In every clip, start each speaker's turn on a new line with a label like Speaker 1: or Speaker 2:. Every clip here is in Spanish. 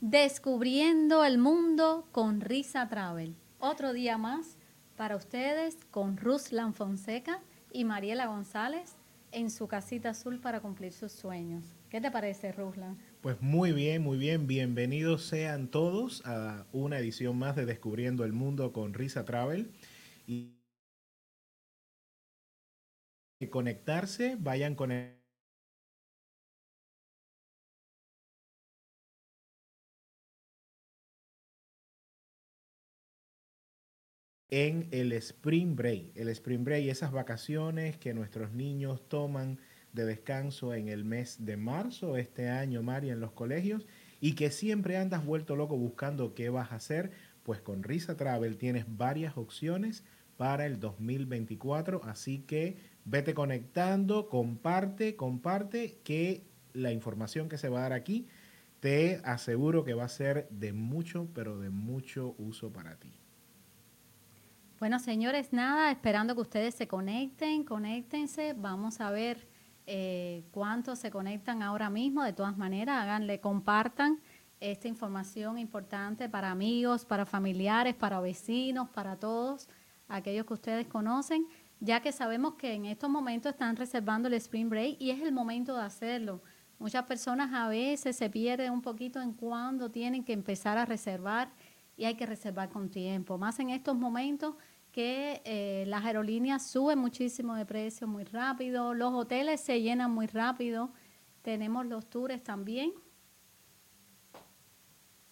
Speaker 1: Descubriendo el mundo con Risa Travel. Otro día más para ustedes con Ruslan Fonseca y Mariela González en su casita azul para cumplir sus sueños. ¿Qué te parece, Ruslan?
Speaker 2: Pues muy bien, muy bien. Bienvenidos sean todos a una edición más de Descubriendo el Mundo con Risa Travel. Y conectarse, vayan con en el Spring Break. El Spring Break, esas vacaciones que nuestros niños toman de descanso en el mes de marzo, este año, Mari, en los colegios, y que siempre andas vuelto loco buscando qué vas a hacer, pues con Risa Travel tienes varias opciones para el 2024, así que vete conectando, comparte, comparte, que la información que se va a dar aquí, te aseguro que va a ser de mucho, pero de mucho uso para ti.
Speaker 1: Bueno, señores, nada, esperando que ustedes se conecten, conéctense, vamos a ver eh, cuántos se conectan ahora mismo, de todas maneras, háganle, compartan esta información importante para amigos, para familiares, para vecinos, para todos aquellos que ustedes conocen, ya que sabemos que en estos momentos están reservando el Spring Break y es el momento de hacerlo. Muchas personas a veces se pierden un poquito en cuándo tienen que empezar a reservar y hay que reservar con tiempo. Más en estos momentos que eh, las aerolíneas suben muchísimo de precio muy rápido, los hoteles se llenan muy rápido, tenemos los tours también.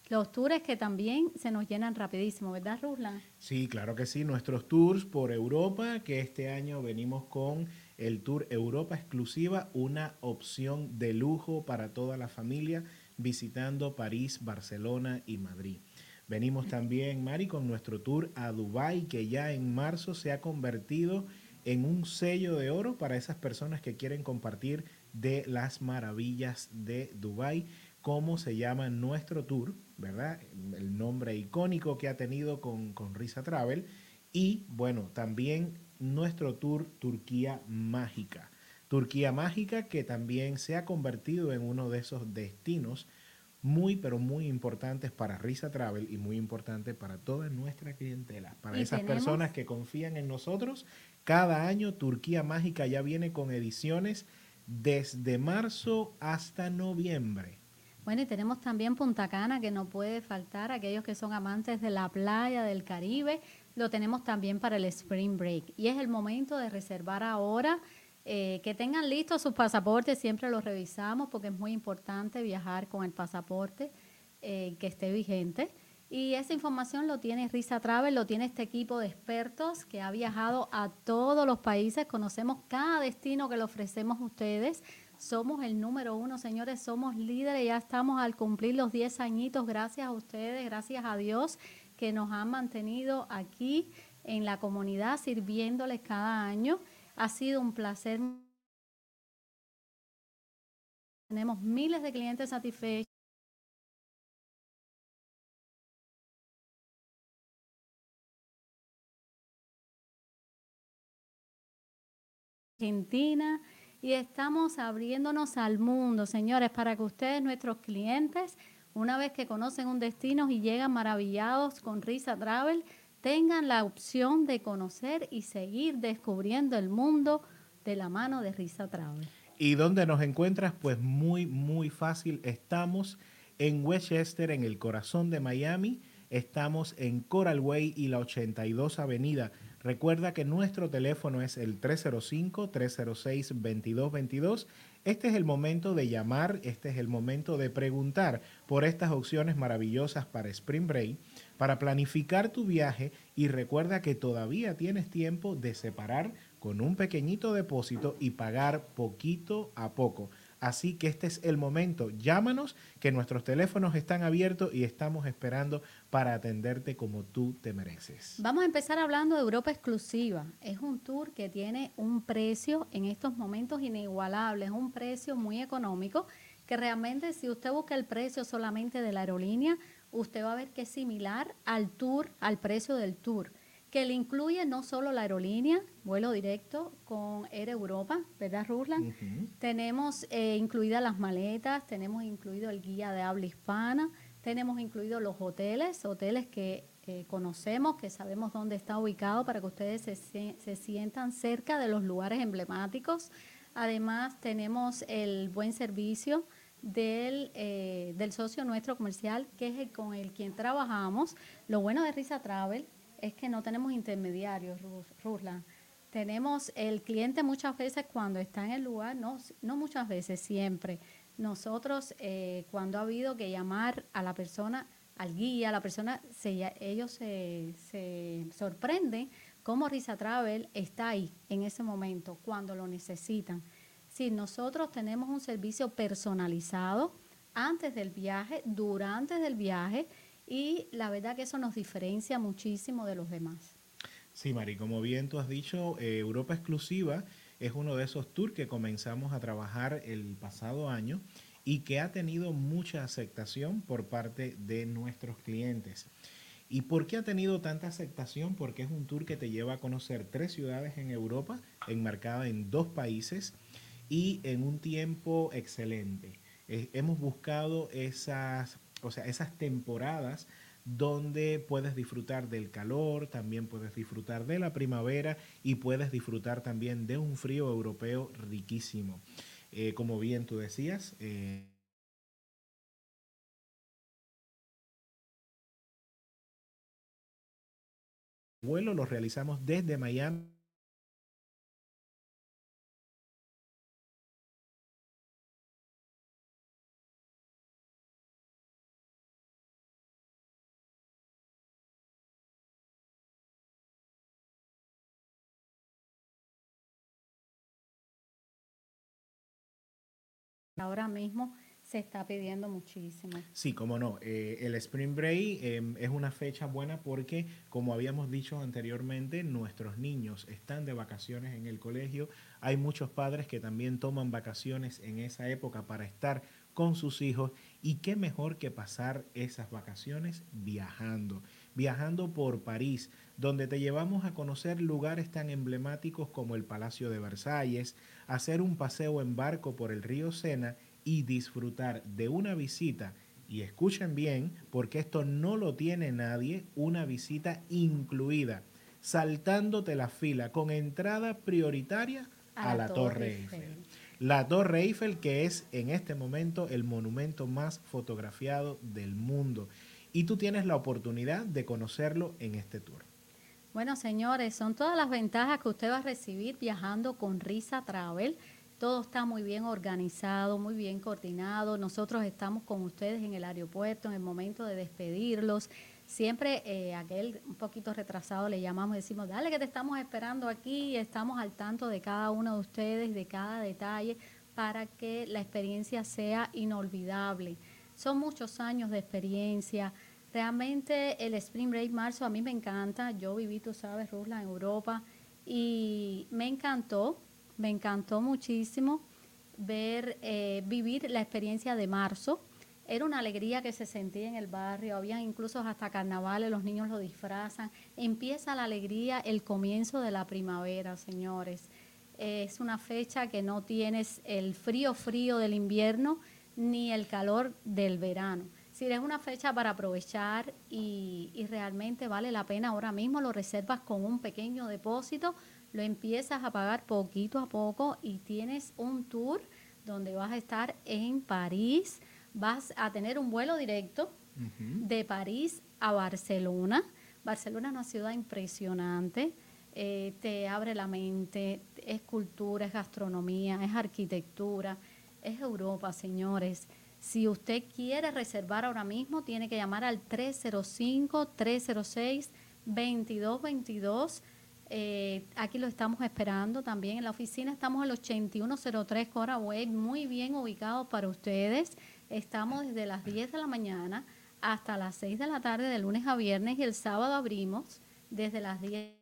Speaker 1: Los tours que también se nos llenan rapidísimo, ¿verdad, Ruslan?
Speaker 2: Sí, claro que sí. Nuestros tours por Europa, que este año venimos con el Tour Europa Exclusiva, una opción de lujo para toda la familia visitando París, Barcelona y Madrid. Venimos también, Mari, con nuestro tour a Dubái, que ya en marzo se ha convertido en un sello de oro para esas personas que quieren compartir de las maravillas de Dubái. ¿Cómo se llama nuestro tour? ¿Verdad? El nombre icónico que ha tenido con, con Risa Travel. Y bueno, también nuestro tour Turquía Mágica. Turquía Mágica que también se ha convertido en uno de esos destinos muy, pero muy importantes para Risa Travel y muy importante para toda nuestra clientela, para esas personas que confían en nosotros. Cada año Turquía Mágica ya viene con ediciones desde marzo hasta noviembre.
Speaker 1: Bueno, y tenemos también Punta Cana, que no puede faltar, aquellos que son amantes de la playa, del Caribe, lo tenemos también para el Spring Break. Y es el momento de reservar ahora eh, que tengan listos sus pasaportes, siempre los revisamos porque es muy importante viajar con el pasaporte eh, que esté vigente. Y esa información lo tiene Risa Travel, lo tiene este equipo de expertos que ha viajado a todos los países. Conocemos cada destino que le ofrecemos a ustedes. Somos el número uno, señores, somos líderes. Ya estamos al cumplir los 10 añitos. Gracias a ustedes, gracias a Dios que nos han mantenido aquí en la comunidad sirviéndoles cada año. Ha sido un placer. Tenemos miles de clientes satisfechos. Argentina y estamos abriéndonos al mundo, señores, para que ustedes, nuestros clientes, una vez que conocen un destino y llegan maravillados con Risa Travel, tengan la opción de conocer y seguir descubriendo el mundo de la mano de Risa Travel.
Speaker 2: ¿Y dónde nos encuentras? Pues muy, muy fácil. Estamos en Westchester, en el corazón de Miami. Estamos en Coral Way y la 82 Avenida. Recuerda que nuestro teléfono es el 305-306-2222. Este es el momento de llamar, este es el momento de preguntar por estas opciones maravillosas para Spring Break para planificar tu viaje y recuerda que todavía tienes tiempo de separar con un pequeñito depósito y pagar poquito a poco. Así que este es el momento. Llámanos, que nuestros teléfonos están abiertos y estamos esperando para atenderte como tú te mereces.
Speaker 1: Vamos a empezar hablando de Europa Exclusiva. Es un tour que tiene un precio en estos momentos inigualable, es un precio muy económico que realmente si usted busca el precio solamente de la aerolínea, usted va a ver que es similar al tour, al precio del tour, que le incluye no solo la aerolínea, vuelo directo con Air Europa, ¿verdad, Ruslan? Tenemos eh, incluidas las maletas, tenemos incluido el guía de habla hispana, Tenemos incluidos los hoteles, hoteles que eh, conocemos, que sabemos dónde está ubicado para que ustedes se, se sientan cerca de los lugares emblemáticos. Además, tenemos el buen servicio del, eh, del socio nuestro comercial, que es el con el quien trabajamos. Lo bueno de Risa Travel es que no tenemos intermediarios, Ruslan. Tenemos el cliente muchas veces cuando está en el lugar, no, no muchas veces, siempre. Nosotros, eh, cuando ha habido que llamar a la persona, al guía, a la persona, se, ellos se, se sorprenden cómo Risa Travel está ahí en ese momento, cuando lo necesitan. Si nosotros tenemos un servicio personalizado antes del viaje, durante el viaje, y la verdad que eso nos diferencia muchísimo de los demás.
Speaker 2: Sí, Mari, como bien tú has dicho, eh, Europa Exclusiva es uno de esos tours que comenzamos a trabajar el pasado año y que ha tenido mucha aceptación por parte de nuestros clientes. ¿Y por qué ha tenido tanta aceptación? Porque es un tour que te lleva a conocer tres ciudades en Europa, enmarcada en dos países y en un tiempo excelente. Eh, hemos buscado esas, o sea, esas temporadas donde puedes disfrutar del calor, también puedes disfrutar de la primavera y puedes disfrutar también de un frío europeo riquísimo. Eh, como bien tú decías, eh, vuelo lo realizamos desde Miami
Speaker 1: ahora mismo se está pidiendo muchísimo.
Speaker 2: Sí, como no. Eh, el Spring Break em, es una fecha buena porque, como habíamos dicho anteriormente, nuestros niños están de vacaciones en el colegio. Hay muchos padres que también toman vacaciones en esa época para estar con sus hijos. Y qué mejor que pasar esas vacaciones viajando. Viajando por París, donde te llevamos a conocer lugares tan emblemáticos como el Palacio de Versalles, hacer un paseo en barco por el río Sena y disfrutar de una visita. Y escuchen bien, porque esto no lo tiene nadie, una visita incluida, saltándote la fila con entrada prioritaria a, la, Torre, Eiffel. La Torre Eiffel, que es en este momento el monumento más fotografiado del mundo. Y tú tienes la oportunidad de conocerlo en este tour.
Speaker 1: Bueno, señores, son todas las ventajas que usted va a recibir viajando con Risa Travel. Todo está muy bien organizado, muy bien coordinado. Nosotros estamos con ustedes en el aeropuerto en el momento de despedirlos. Siempre eh, aquel un poquito retrasado le llamamos y decimos, dale que te estamos esperando aquí, estamos al tanto de cada uno de ustedes, de cada detalle, para que la experiencia sea inolvidable. Son muchos años de experiencia, Realmente el Spring Break marzo a mí me encanta. Yo viví, tú sabes, Rusla, en Europa y me encantó, me encantó muchísimo ver, eh, vivir la experiencia de marzo. Era una alegría que se sentía en el barrio, había incluso hasta carnavales, los niños lo disfrazan. Empieza la alegría, el comienzo de la primavera, señores. es una fecha que no tienes el frío frío del invierno ni el calor del verano. Si es una fecha para aprovechar y, realmente vale la pena ahora mismo, lo reservas con un pequeño depósito, lo empiezas a pagar poquito a poco y tienes un tour donde vas a estar en París, vas a tener un vuelo directo de París a Barcelona. Barcelona es una ciudad impresionante, eh, te abre la mente, es cultura, es gastronomía, es arquitectura, es Europa, señores. Si usted quiere reservar ahora mismo, tiene que llamar al 305-306-2222. Eh, aquí lo estamos esperando también en la oficina. Estamos el 8103 Cora Way, muy bien ubicado para ustedes. Estamos desde las 10 de la mañana hasta las 6 de la tarde de lunes a viernes y el sábado abrimos desde las 10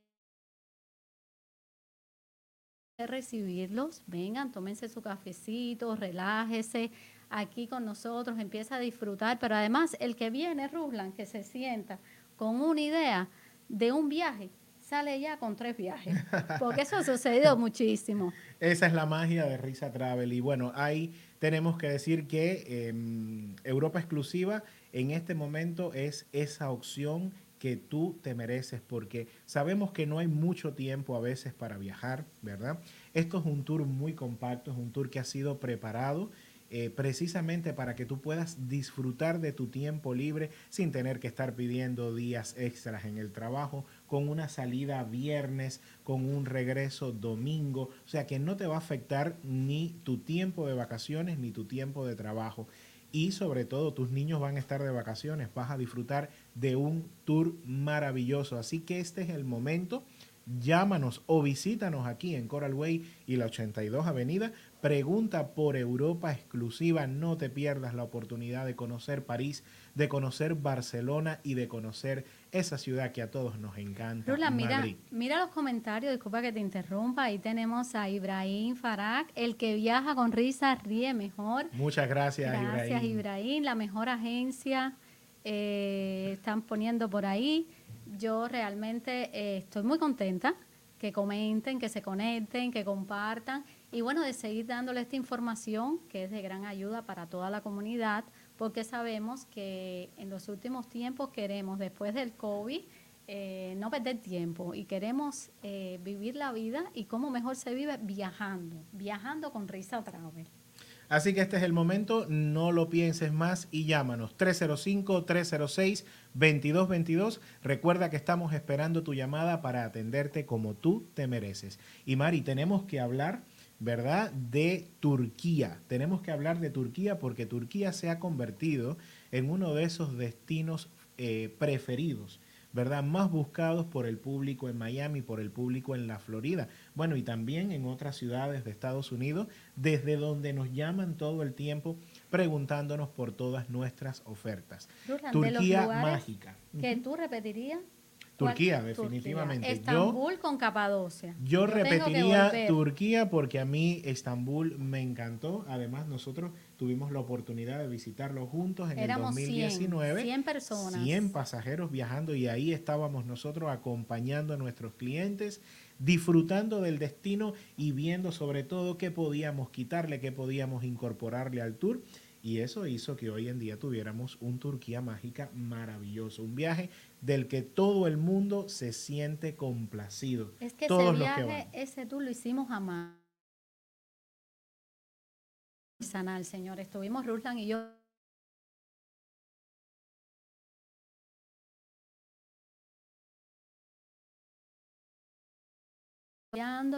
Speaker 1: recibirlos. Vengan, tómense su cafecito, relájese aquí con nosotros, empieza a disfrutar, pero además el que viene, Ruslan, que se sienta con una idea de un viaje, sale ya con tres viajes, porque eso ha sucedido muchísimo.
Speaker 2: Esa es la magia de Risa Travel y bueno, ahí tenemos que decir que em, Europa Exclusiva en este momento es esa opción que tú te mereces porque sabemos que no hay mucho tiempo a veces para viajar, ¿verdad? Esto es un tour muy compacto, es un tour que ha sido preparado eh, precisamente para que tú puedas disfrutar de tu tiempo libre sin tener que estar pidiendo días extras en el trabajo, con una salida viernes, con un regreso domingo, o sea que no te va a afectar ni tu tiempo de vacaciones ni tu tiempo de trabajo y sobre todo tus niños van a estar de vacaciones, vas a disfrutar de un tour maravilloso. Así que este es el momento. Llámanos o visítanos aquí en Coral Way y la 82 Avenida. Pregunta por Europa exclusiva. No te pierdas la oportunidad de conocer París, de conocer Barcelona y de conocer esa ciudad que a todos nos encanta.
Speaker 1: Rula, mira, mira los comentarios, disculpa que te interrumpa. Ahí tenemos a Ibrahim Farak, el que viaja con risa ríe mejor.
Speaker 2: Muchas gracias,
Speaker 1: Ibrahim. Gracias, Ibrahim. La mejor agencia eh, están poniendo por ahí. Yo realmente eh, estoy muy contenta que comenten, que se conecten, que compartan y bueno, de seguir dándole esta información que es de gran ayuda para toda la comunidad porque sabemos que en los últimos tiempos queremos, después del COVID, eh, no perder tiempo y queremos eh, vivir la vida y cómo mejor se vive viajando, viajando con Risa Travel.
Speaker 2: Así que este es el momento, no lo pienses más y llámanos 305-306-2222. Recuerda que estamos esperando tu llamada para atenderte como tú te mereces. Y Mari, tenemos que hablar ¿verdad? De Turquía. Tenemos que hablar de Turquía porque Turquía se ha convertido en uno de esos destinos eh, preferidos, ¿verdad? Más buscados por el público en Miami, por el público en la Florida. Bueno, y también en otras ciudades de Estados Unidos, desde donde nos llaman todo el tiempo preguntándonos por todas nuestras ofertas. Turquía mágica.
Speaker 1: ¿Que tú repetirías?
Speaker 2: Turquía, definitivamente.
Speaker 1: Estambul con Capadocia.
Speaker 2: Yo, repetiría Turquía porque a mí Estambul me encantó. Además, nosotros tuvimos la oportunidad de visitarlo juntos en el 2019.
Speaker 1: 100, 100 personas.
Speaker 2: 100 pasajeros viajando y ahí estábamos nosotros acompañando a nuestros clientes, disfrutando del destino y viendo sobre todo qué podíamos quitarle, qué podíamos incorporarle al tour. Y eso hizo que hoy en día tuviéramos un Turquía mágica maravilloso, un viaje del que todo el mundo se siente complacido.
Speaker 1: Es que ese viaje, ese tour lo hicimos a más. Sanal, señor. Estuvimos Ruslan y yo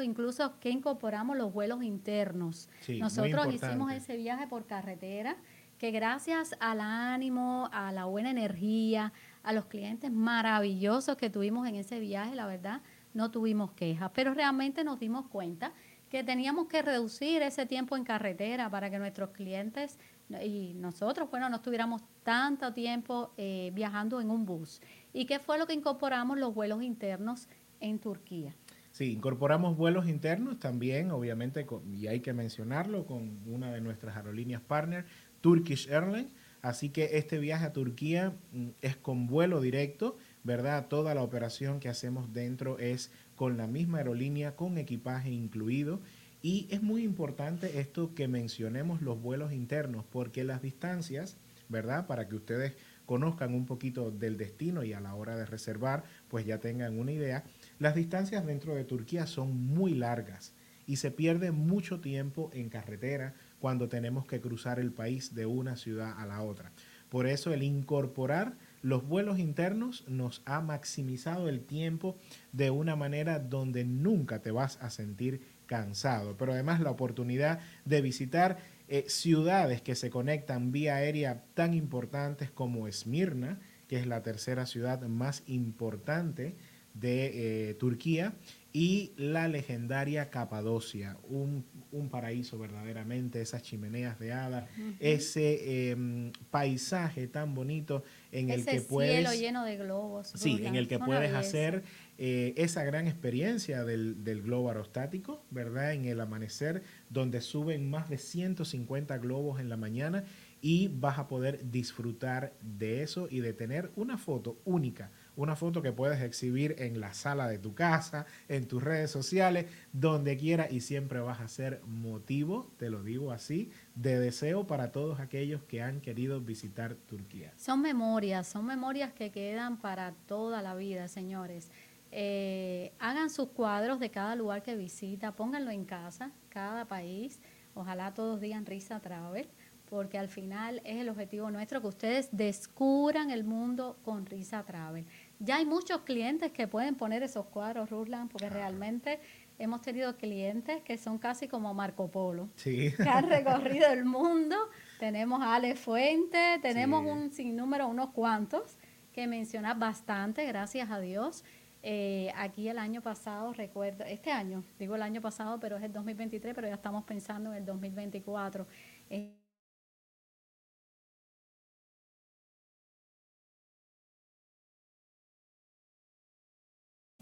Speaker 1: incluso que incorporamos los vuelos internos. Nosotros hicimos ese viaje por carretera que gracias al ánimo, a la buena energía, a los clientes maravillosos que tuvimos en ese viaje, la verdad, no tuvimos quejas, pero realmente nos dimos cuenta que teníamos que reducir ese tiempo en carretera para que nuestros clientes y nosotros, bueno, no estuviéramos tanto tiempo eh, viajando en un bus. ¿Y qué fue lo que incorporamos los vuelos internos en Turquía?
Speaker 2: Sí, incorporamos vuelos internos también, obviamente, y hay que mencionarlo, con una de nuestras aerolíneas partner, Turkish Airlines. Así que este viaje a Turquía mm, es con vuelo directo, ¿verdad? Toda la operación que hacemos dentro es con la misma aerolínea, con equipaje incluido. Y es muy importante esto que mencionemos los vuelos internos, porque las distancias, ¿verdad? Para que ustedes conozcan un poquito del destino y a la hora de reservar, pues ya tengan una idea. Las distancias dentro de Turquía son muy largas y se pierde mucho tiempo en carretera cuando tenemos que cruzar el país de una ciudad a la otra. Por eso el incorporar los vuelos internos nos ha maximizado el tiempo de una manera donde nunca te vas a sentir cansado. Pero además la oportunidad de visitar eh, ciudades que se conectan vía aérea tan importantes como Esmirna, que es la tercera ciudad más importante de eh, Turquía y la legendaria Capadocia, un, paraíso verdaderamente, esas chimeneas de hada, ese em, paisaje tan bonito en el que puedes...
Speaker 1: cielo lleno de globos.
Speaker 2: Sí, en el que puedes hacer eh, esa gran experiencia del, del, globo aerostático, ¿verdad? En el amanecer, donde suben más de 150 globos en la mañana y vas a poder disfrutar de eso y de tener una foto única una foto que puedes exhibir en la sala de tu casa, en tus redes sociales, donde quiera y siempre vas a ser motivo, te lo digo así, de deseo para todos aquellos que han querido visitar Turquía.
Speaker 1: Son memorias, son memorias que quedan para toda la vida, señores. Eh, hagan sus cuadros de cada lugar que visita, pónganlo en casa, cada país. Ojalá todos digan Risa Travel, porque al final es el objetivo nuestro que ustedes descubran el mundo con Risa Travel. Ya hay muchos clientes que pueden poner esos cuadros, Ruslan, porque realmente hemos tenido clientes que son casi como Marco Polo,
Speaker 2: sí.
Speaker 1: que han recorrido el mundo. Tenemos a Ale Fuente, tenemos un sinnúmero, unos cuantos, que mencionas bastante, gracias a Dios. Eh, aquí el año pasado, recuerdo, este año, digo el año pasado, pero es el 2023, pero ya estamos pensando en el 2024.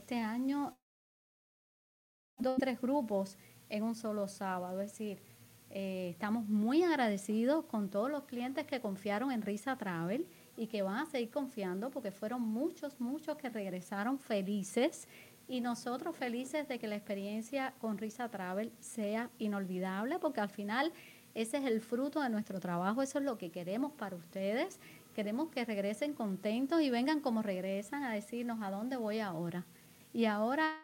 Speaker 1: Este año, dos tres grupos en un solo sábado, es decir, eh, estamos muy agradecidos con todos los clientes que confiaron en Risa Travel y que van a seguir confiando porque fueron muchos, muchos que regresaron felices y nosotros felices de que la experiencia con Risa Travel sea inolvidable porque al final ese es el fruto de nuestro trabajo, eso es lo que queremos para ustedes. Queremos que regresen contentos y vengan como regresan a decirnos a dónde voy ahora. Y ahora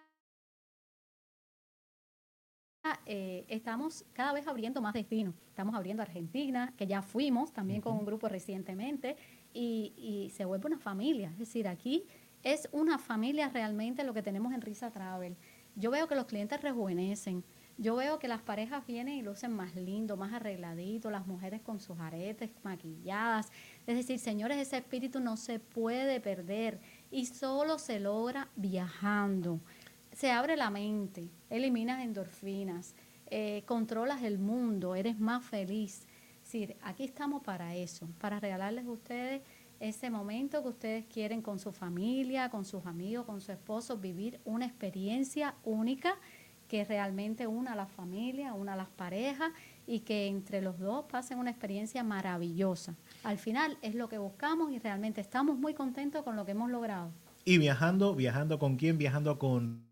Speaker 1: eh, estamos cada vez abriendo más destinos. Estamos abriendo Argentina, que ya fuimos también con un grupo recientemente, y, se vuelve una familia. Es decir, aquí es una familia realmente lo que tenemos en Risa Travel. Yo veo que los clientes rejuvenecen. Yo veo que las parejas vienen y lucen más lindo, más arregladitos, las mujeres con sus aretes maquilladas. Es decir, señores, ese espíritu no se puede perder y solo se logra viajando. Se abre la mente, eliminas endorfinas, eh, controlas el mundo, eres más feliz decir, aquí estamos para eso, para regalarles a ustedes ese momento que ustedes quieren con su familia, con sus amigos, con su esposo, vivir una experiencia única que realmente una a la familia, una a las parejas y que entre los dos pasen una experiencia maravillosa. Al final es lo que buscamos y realmente estamos muy contentos con lo que hemos logrado.
Speaker 2: Y viajando, viajando con quién, viajando con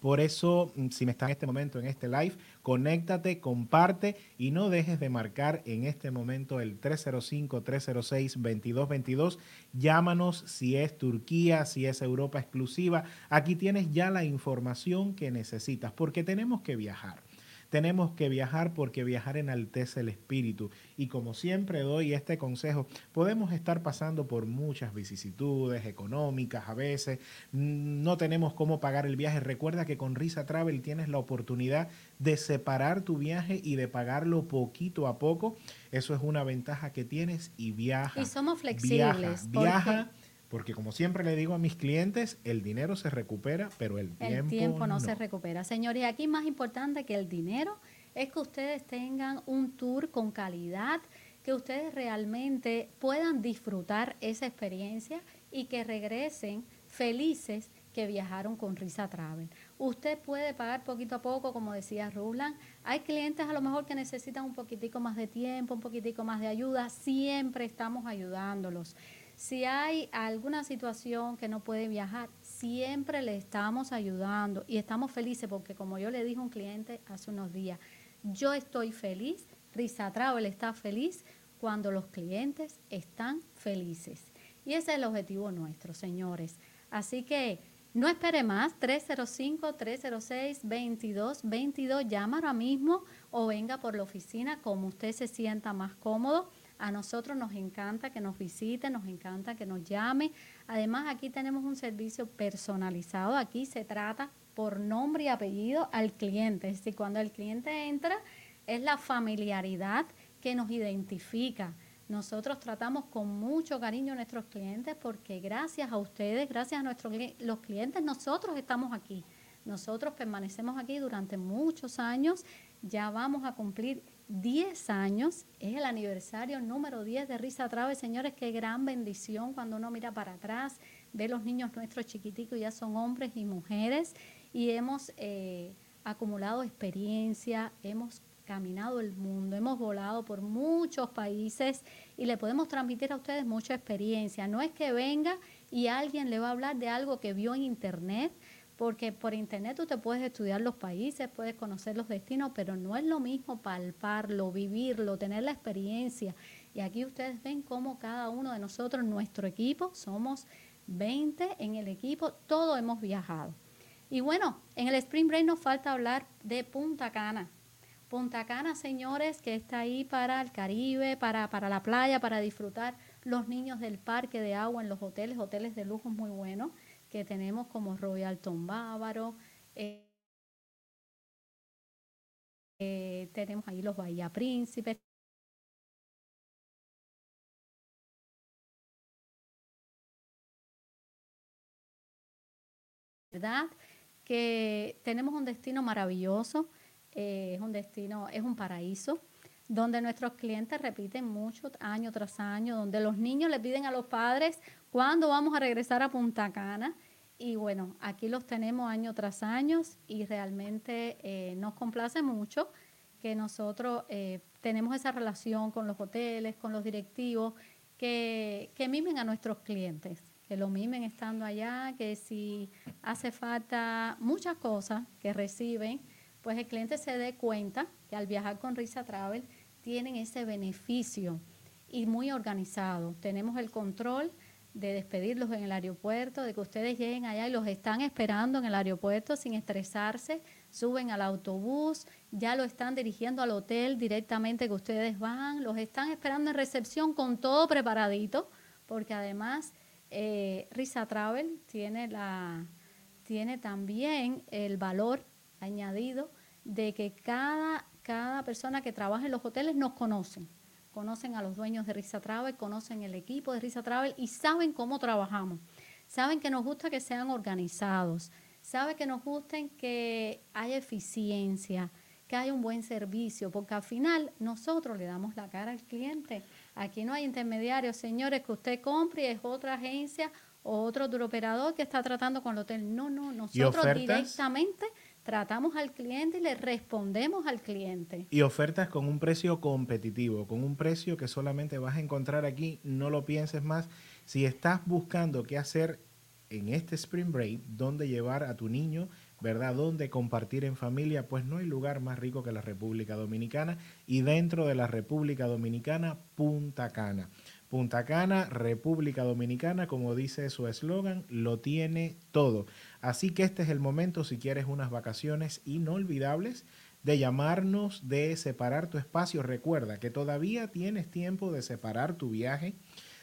Speaker 2: por eso, mm, si me estás en este momento en este live, conéctate, comparte y no dejes de marcar en este momento el 305-306-2222. Llámanos si es Turquía, si es Europa exclusiva. Aquí tienes ya la información que necesitas porque tenemos que viajar. Tenemos que viajar porque viajar enaltece el espíritu. Y como siempre doy este consejo, podemos estar pasando por muchas vicisitudes económicas a veces, no tenemos cómo pagar el viaje. Recuerda que con Risa Travel tienes la oportunidad de separar tu viaje y de pagarlo poquito a poco. Eso es una ventaja que tienes y viaja.
Speaker 1: Y somos flexibles.
Speaker 2: Viaja, viaja porque como siempre le digo a mis clientes, el dinero se recupera, pero el tiempo,
Speaker 1: el tiempo no, se recupera. Señores, aquí más importante que el dinero es que ustedes tengan un tour con calidad, que ustedes realmente puedan disfrutar esa experiencia y que regresen felices que viajaron con Risa Travel. Usted puede pagar poquito a poco, como decía Rublan. Hay clientes a lo mejor que necesitan un poquitico más de tiempo, un poquitico más de ayuda. Siempre estamos ayudándolos. Si hay alguna situación que no puede viajar, siempre le estamos ayudando y estamos felices porque como yo le dije a un cliente hace unos días, yo estoy feliz, Risa Travel está feliz cuando los clientes están felices. Y ese es el objetivo nuestro, señores. Así que no espere más, 305-306-2222, llama ahora mismo o venga por la oficina como usted se sienta más cómodo. A nosotros nos encanta que nos visite, nos encanta que nos llame. Además, aquí tenemos un servicio personalizado. Aquí se trata por nombre y apellido al cliente. Es decir, cuando el cliente entra, es la familiaridad que nos identifica. Nosotros tratamos con mucho cariño a nuestros clientes porque gracias a ustedes, gracias a nuestros los clientes, nosotros estamos aquí. Nosotros permanecemos aquí durante muchos años. Ya vamos a cumplir 10 años, es el aniversario número 10 de Risa Trave. Señores, qué gran bendición cuando uno mira para atrás, ve los niños nuestros chiquiticos, ya son hombres y mujeres, y hemos eh, acumulado experiencia, hemos caminado el mundo, hemos volado por muchos países y le podemos transmitir a ustedes mucha experiencia. No es que venga y alguien le va a hablar de algo que vio en internet, porque por internet tú te puedes estudiar los países, puedes conocer los destinos, pero no es lo mismo palparlo, vivirlo, tener la experiencia. Y aquí ustedes ven cómo cada uno de nosotros, nuestro equipo, somos 20 en el equipo, todos hemos viajado. Y bueno, en el Spring Break nos falta hablar de Punta Cana. Punta Cana, señores, que está ahí para el Caribe, para, para la playa, para disfrutar los niños del parque de agua en los hoteles, hoteles de lujo muy buenos que tenemos como Royal Tom Bávaro. Eh, eh, tenemos ahí los Bahía Príncipes. ¿Verdad? Que tenemos un destino maravilloso, eh, es un destino, es un paraíso donde nuestros clientes repiten mucho año tras año, donde los niños le piden a los padres cuándo vamos a regresar a Punta Cana. Y bueno, aquí los tenemos año tras año y realmente eh, nos complace mucho que nosotros eh, tenemos esa relación con los hoteles, con los directivos, que, que mimen a nuestros clientes, que lo mimen estando allá, que si hace falta muchas cosas que reciben, pues el cliente se dé cuenta que al viajar con Risa Travel tienen ese beneficio y muy organizado. Tenemos el control de despedirlos en el aeropuerto, de que ustedes lleguen allá y los están esperando en el aeropuerto sin estresarse, suben al autobús, ya lo están dirigiendo al hotel directamente que ustedes van, los están esperando en recepción con todo preparadito, porque además eh, Risa Travel tiene, la, tiene también el valor añadido de que cada cada persona que trabaja en los hoteles nos conocen. Conocen a los dueños de Risa Travel, conocen el equipo de Risa Travel y saben cómo trabajamos. Saben que nos gusta que sean organizados. Saben que nos gusta que haya eficiencia, que haya un buen servicio, porque al final nosotros le damos la cara al cliente. Aquí no hay intermediarios, señores, que usted compre y es otra agencia o otro operador que está tratando con el hotel. No, no, nosotros directamente tratamos al cliente y le respondemos al cliente.
Speaker 2: Y ofertas con un precio competitivo, con un precio que solamente vas a encontrar aquí, no lo pienses más. Si estás buscando qué hacer en este Spring Break, dónde llevar a tu niño, ¿verdad? Dónde compartir en familia, pues no hay lugar más rico que la República Dominicana y dentro de la República Dominicana, Punta Cana. Punta Cana, República Dominicana, como dice su eslogan, lo tiene todo. Así que este es el momento, si quieres unas vacaciones inolvidables, de llamarnos, de separar tu espacio. Recuerda que todavía tienes tiempo de separar tu viaje,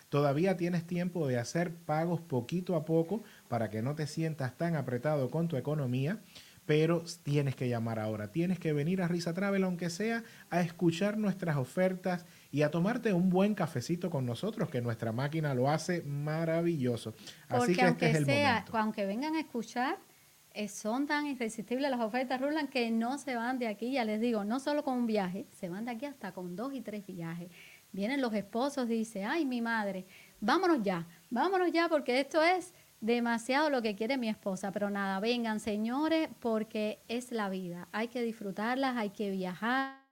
Speaker 2: todavía tienes tiempo de hacer pagos poquito a poco para que no te sientas tan apretado con tu economía pero tienes que llamar ahora, tienes que venir a Risa Travel, aunque sea a escuchar nuestras ofertas y a tomarte un buen cafecito con nosotros, que nuestra máquina lo hace maravilloso.
Speaker 1: Así que este es el momento. Aunque vengan a escuchar, eh, son tan irresistibles las ofertas Rulan que no se van de aquí, ya les digo, no solo con un viaje, se van de aquí hasta con dos y tres viajes. Vienen los esposos y dicen, ay, mi madre, vámonos ya, vámonos ya porque esto es demasiado lo que quiere mi esposa, pero nada, vengan señores, porque es la vida, hay que disfrutarlas, hay que viajar.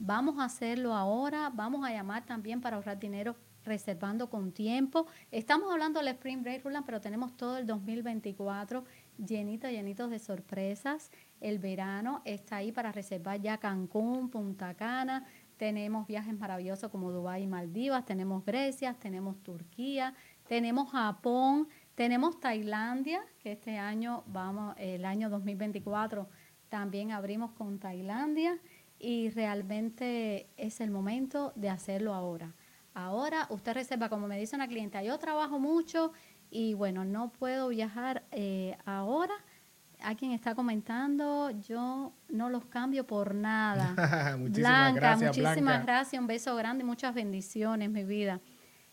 Speaker 1: Vamos a hacerlo ahora, vamos a llamar también para ahorrar dinero reservando con tiempo. Estamos hablando del Spring Break, Roland, pero tenemos todo el 2024 llenito, llenito de sorpresas. El verano está ahí para reservar ya Cancún, Punta Cana. Tenemos viajes maravillosos como Dubái y Maldivas, tenemos Grecia, tenemos Turquía, tenemos Japón, tenemos Tailandia, que este año vamos, el año 2024 también abrimos con Tailandia y realmente es el momento de hacerlo ahora. Ahora usted reserva, como me dice una clienta, yo trabajo mucho y bueno, no puedo viajar eh, ahora. A quien está comentando, yo no los cambio por nada. muchísimas gracias, muchísimas gracias, un beso grande y muchas bendiciones, mi vida.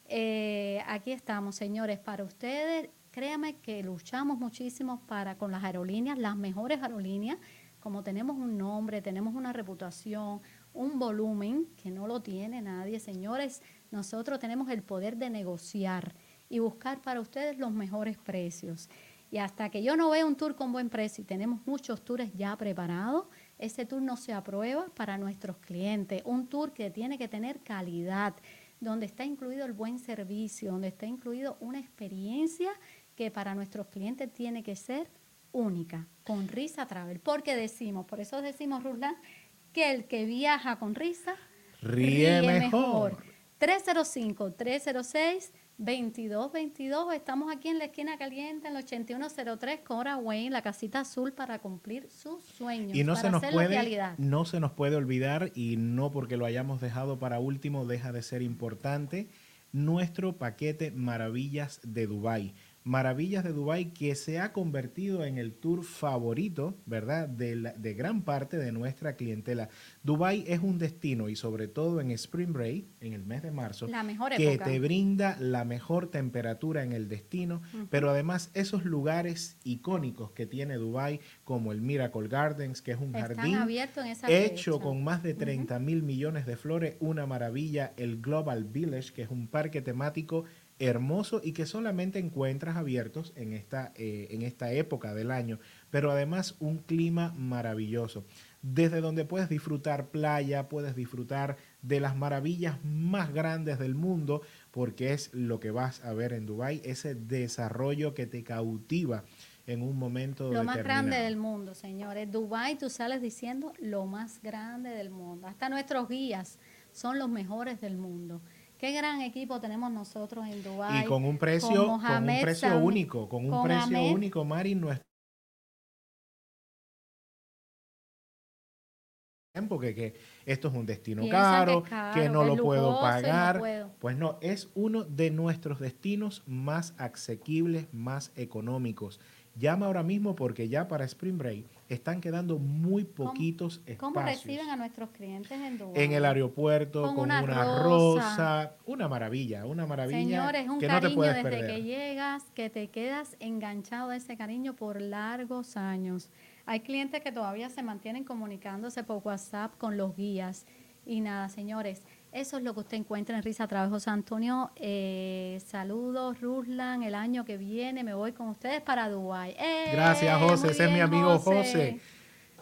Speaker 1: Eh, aquí estamos, señores, para ustedes. Créame que luchamos muchísimo para con las aerolíneas, las mejores aerolíneas, como tenemos un nombre, tenemos una reputación, un volumen que no lo tiene nadie, señores, nosotros tenemos el poder de negociar y buscar para ustedes los mejores precios. Y hasta que yo no vea un tour con buen precio y tenemos muchos tours ya preparados, ese tour no se aprueba para nuestros clientes. Un tour que tiene que tener calidad, donde está incluido el buen servicio, donde está incluido una experiencia que para nuestros clientes tiene que ser única, con Risa Travel. Porque decimos, por eso decimos, Ruslan, que el que viaja con risa
Speaker 2: ríe, mejor.
Speaker 1: 305-306 2222. Estamos aquí en la esquina caliente, en el 8103 Cora Wayne, la casita azul para cumplir sus sueños.
Speaker 2: Y no se nos puede, no se nos puede olvidar y no porque lo hayamos dejado para último deja de ser importante nuestro paquete Maravillas de Dubai Maravillas de Dubai que se ha convertido en el tour favorito, ¿verdad?, de, de, gran parte de nuestra clientela. Dubai es un destino y sobre todo en Spring Break, en el mes de marzo, que te brinda la mejor temperatura en el destino, pero además esos lugares icónicos que tiene Dubai, como el Miracle Gardens, que es un jardín hecho con más de 30 mil millones de flores, una maravilla, el Global Village, que es un parque temático hermoso y que solamente encuentras abiertos en esta, eh, en esta época del año, pero además un clima maravilloso, desde donde puedes disfrutar playa, puedes disfrutar de las maravillas más grandes del mundo, porque es lo que vas a ver en Dubái, ese desarrollo que te cautiva en un momento
Speaker 1: Lo más grande del mundo, señores. Dubái, tú sales diciendo lo más grande del mundo. Hasta nuestros guías son los mejores del mundo. Qué gran equipo tenemos nosotros en Dubái.
Speaker 2: Y con un precio, con, un precio único, con un precio único, Mari, nuestro porque que esto es un destino caro, que, no lo puedo pagar. Pues no, es uno de nuestros destinos más asequibles, más económicos. Llama ahora mismo porque ya para Spring Break están quedando muy poquitos espacios. ¿Cómo
Speaker 1: reciben a nuestros clientes en Dubái?
Speaker 2: En el aeropuerto, con, una, rosa. Una maravilla, una maravilla.
Speaker 1: Señores, un cariño desde que llegas, que te quedas enganchado a ese cariño por largos años. Hay clientes que todavía se mantienen comunicándose por WhatsApp con los guías. Y nada, señores, eso es lo que usted encuentra en Risa Trabajo José Antonio. Eh, saludos, Ruslan. El año que viene me voy con ustedes para Dubái. ¡Eh!
Speaker 2: Gracias, José. Ese es mi amigo José.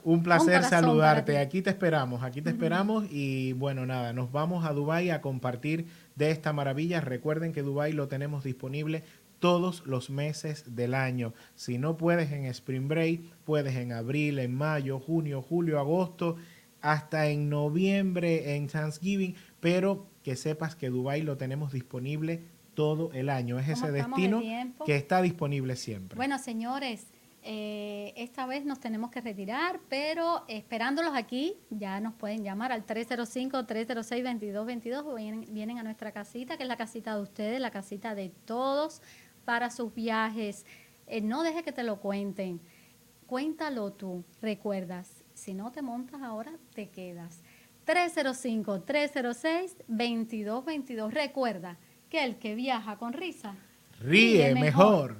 Speaker 2: Un placer saludarte. Aquí te esperamos, aquí te esperamos y bueno, nada, nos vamos a Dubái a compartir de esta maravilla. Recuerden que Dubái lo tenemos disponible todos los meses del año. Si no puedes en Spring Break, puedes en abril, en mayo, junio, julio, agosto, hasta en noviembre en Thanksgiving, pero que sepas que Dubai lo tenemos disponible todo el año. Es ese destino que está disponible siempre.
Speaker 1: Bueno, señores, eh, esta vez nos tenemos que retirar, pero esperándolos aquí, ya nos pueden llamar al 305-306-2222 vienen, vienen a nuestra casita, que es la casita de ustedes, la casita de todos para sus viajes. Eh, no deje que te lo cuenten, cuéntalo tú, recuerdas, si no te montas ahora, te quedas. 305-306-2222. Recuerda que el que viaja con risa
Speaker 2: ríe, mejor.